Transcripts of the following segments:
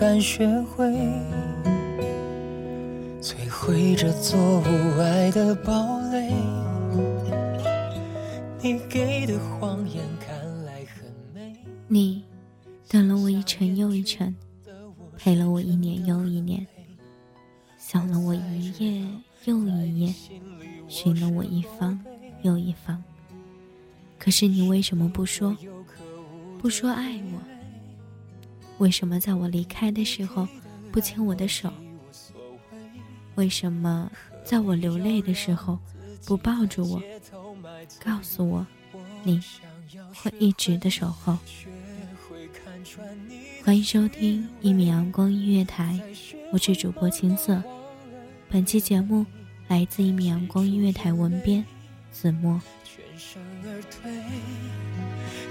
敢学会，摧毁这座无爱的堡垒。你给的谎言看来很美，你等了我一程又一程，陪了我一年又一年，想了我一夜又一夜，寻了我一方又一方。可是你为什么不说？不说爱我？为什么在我离开的时候不牵我的手？为什么在我流泪的时候不抱住我？告诉我，你会一直的守候。欢迎收听一米阳光音乐台，我是主播青色。本期节目来自一米阳光音乐台文编子墨。全身而退，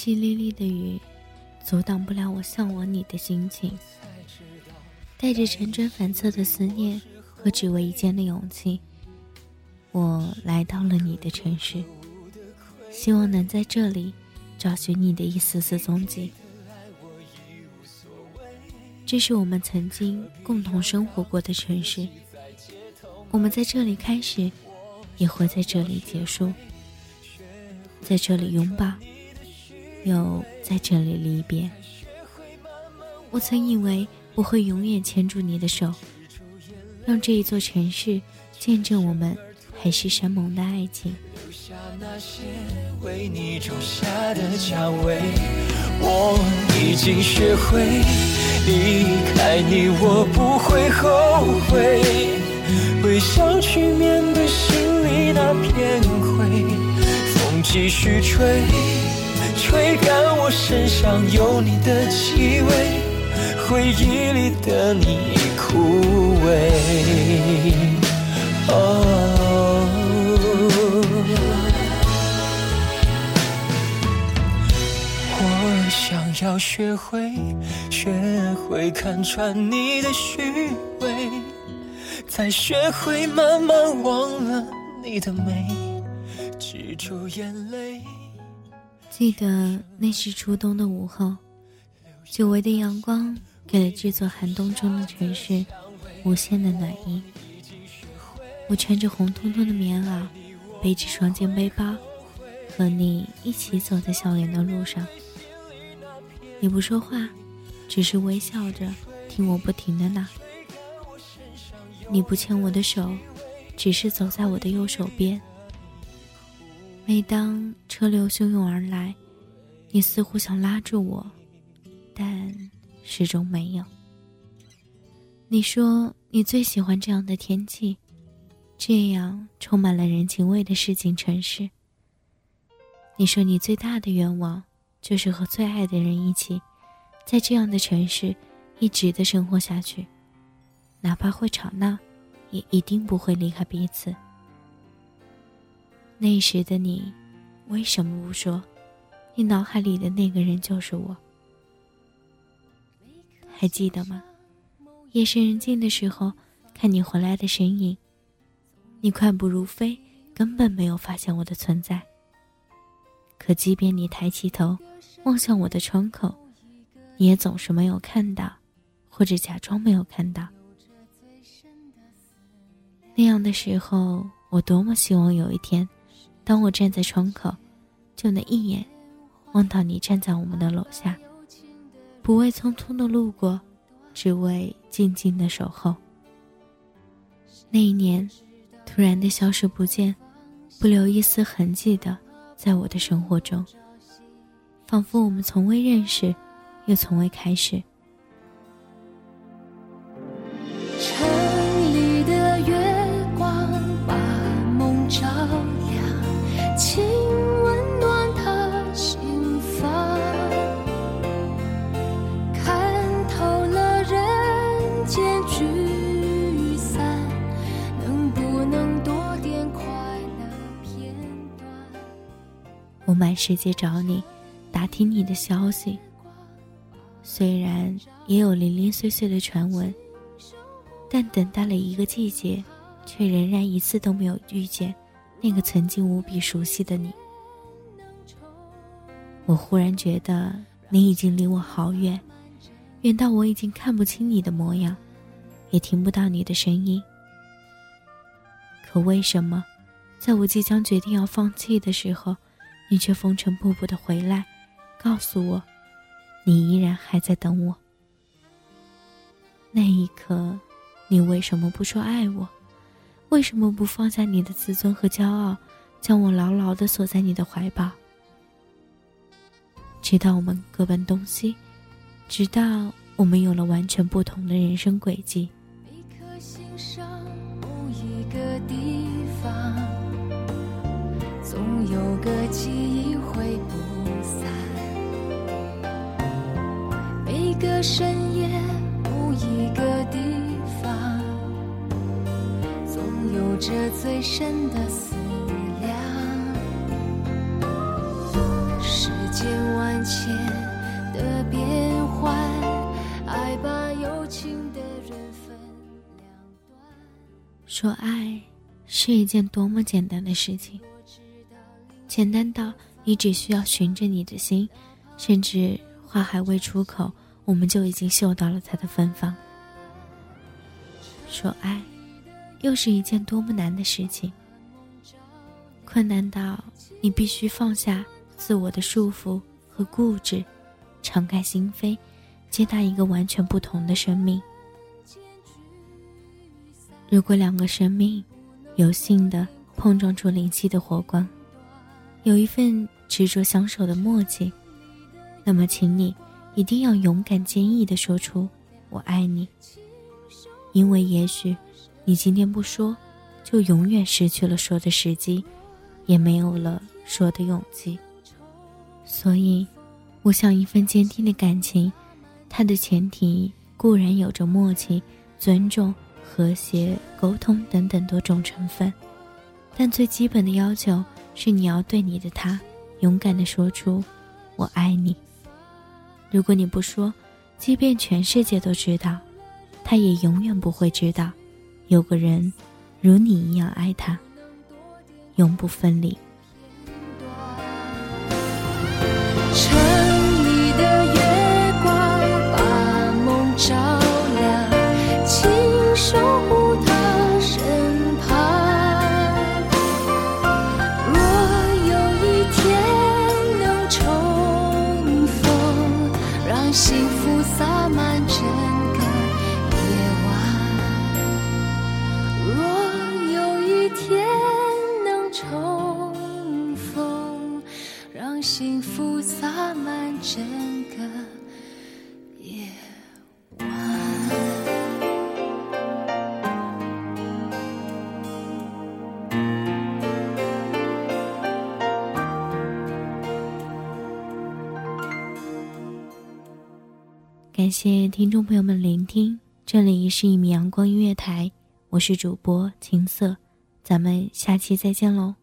淅沥沥的雨，阻挡不了我向往你的心情。带着辗转反侧的思念和只为一见的勇气，我来到了你的城市，希望能在这里找寻你的一丝丝踪迹。这是我们曾经共同生活过的城市，我们在这里开始，也会在这里结束，在这里拥抱。又在这里离别。我曾以为我会永远牵住你的手，让这一座城市见证我们海誓山盟的爱情。留下那些为你种下的蔷薇，我已经学会离开你，我不会后悔。微笑去面对心里那片灰，风继续吹。吹干我身上有你的气味，回忆里的你已枯萎。我想要学会，学会看穿你的虚伪，再学会慢慢忘了你的美，止住眼泪。记得那是初冬的午后，久违的阳光给了这座寒冬中的城市无限的暖意。我穿着红彤彤的棉袄，背着双肩背包，和你一起走在校园的路上。你不说话，只是微笑着听我不停的闹。你不牵我的手，只是走在我的右手边。每当车流汹涌而来，你似乎想拉住我，但始终没有。你说你最喜欢这样的天气，这样充满了人情味的市井城市。你说你最大的愿望就是和最爱的人一起，在这样的城市一直的生活下去，哪怕会吵闹，也一定不会离开彼此。那时的你，为什么不说？你脑海里的那个人就是我。还记得吗？夜深人静的时候，看你回来的身影，你快步如飞，根本没有发现我的存在。可即便你抬起头望向我的窗口，你也总是没有看到，或者假装没有看到。那样的时候，我多么希望有一天。当我站在窗口，就能一眼望到你站在我们的楼下，不为匆匆的路过，只为静静的守候。那一年，突然的消失不见，不留一丝痕迹的在我的生活中，仿佛我们从未认识，又从未开始。我满世界找你，打听你的消息。虽然也有零零碎碎的传闻，但等待了一个季节，却仍然一次都没有遇见那个曾经无比熟悉的你。我忽然觉得你已经离我好远，远到我已经看不清你的模样，也听不到你的声音。可为什么，在我即将决定要放弃的时候？你却风尘仆仆的回来，告诉我，你依然还在等我。那一刻，你为什么不说爱我？为什么不放下你的自尊和骄傲，将我牢牢的锁在你的怀抱？直到我们各奔东西，直到我们有了完全不同的人生轨迹。总有个记忆会不散，每个深夜，某一个地方，总有着最深的思量。世间万千的变幻，爱把有情的人分两端。说爱是一件多么简单的事情。简单到你只需要循着你的心，甚至话还未出口，我们就已经嗅到了它的芬芳。说爱，又是一件多么难的事情。困难到你必须放下自我的束缚和固执，敞开心扉，接纳一个完全不同的生命。如果两个生命有幸的碰撞出灵犀的火光。有一份执着相守的默契，那么，请你一定要勇敢坚毅地说出“我爱你”，因为也许你今天不说，就永远失去了说的时机，也没有了说的勇气。所以，我想，一份坚定的感情，它的前提固然有着默契、尊重、和谐、沟通等等多种成分，但最基本的要求。是你要对你的他，勇敢的说出“我爱你”。如果你不说，即便全世界都知道，他也永远不会知道，有个人如你一样爱他，永不分离。感谢听众朋友们聆听，这里是一米阳光音乐台，我是主播青色，咱们下期再见喽。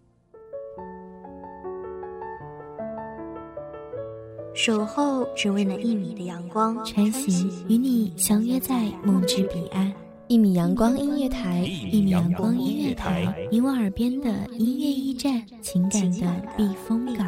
守候只为那一米的阳光，穿行与你相约在梦之彼岸。一米阳光音乐台，一米阳光音乐台，你我耳边的音乐驿站，情感的避风港。